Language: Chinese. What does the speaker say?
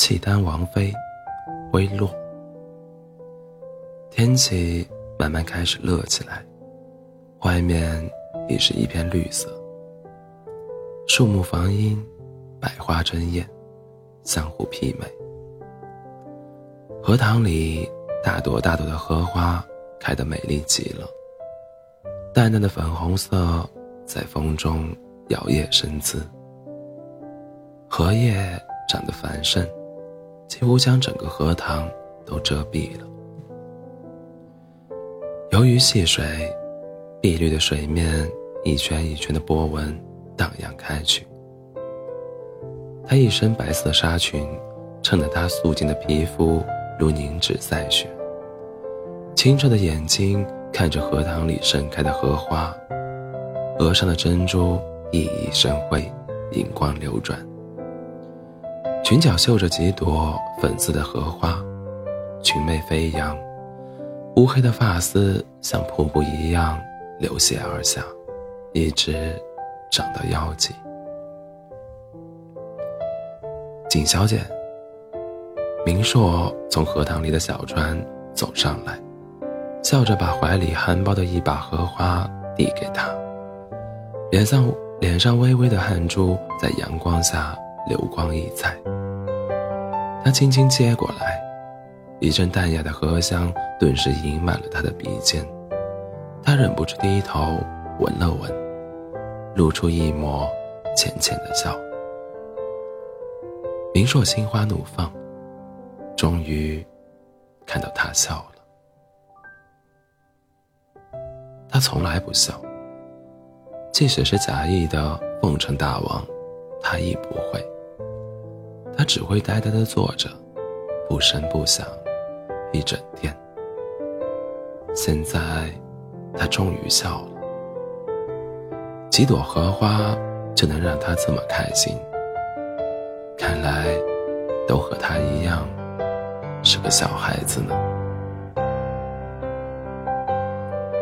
契丹王妃微洛。天气慢慢开始热起来，外面已是一片绿色，树木房阴，百花争艳，相互媲美。荷塘里大朵大朵的荷花开得美丽极了，淡淡的粉红色在风中摇曳生姿，荷叶长得繁盛，几乎将整个荷塘都遮蔽了。由于戏水，碧绿的水面一圈一圈的波纹荡漾开去。她一身白色纱裙，衬得她素净的皮肤如凝脂赛雪。清澈的眼睛看着荷塘里盛开的荷花，额上的珍珠熠熠生辉，银光流转。裙角绣着几朵粉色的荷花，裙袂飞扬。乌黑的发丝像瀑布一样流泻而下，一直长到腰际。景小姐，明硕从荷塘里的小船走上来，笑着把怀里含苞的一把荷花递给他，脸上脸上微微的汗珠在阳光下流光溢彩。他轻轻接过来。一阵淡雅的荷香顿时盈满了他的鼻尖，他忍不住低头闻了闻，露出一抹浅浅的笑。明硕心花怒放，终于看到他笑了。他从来不笑，即使是假意的奉承大王，他亦不会。只会呆呆的坐着，不声不响。一整天，现在他终于笑了。几朵荷花就能让他这么开心，看来都和他一样是个小孩子呢。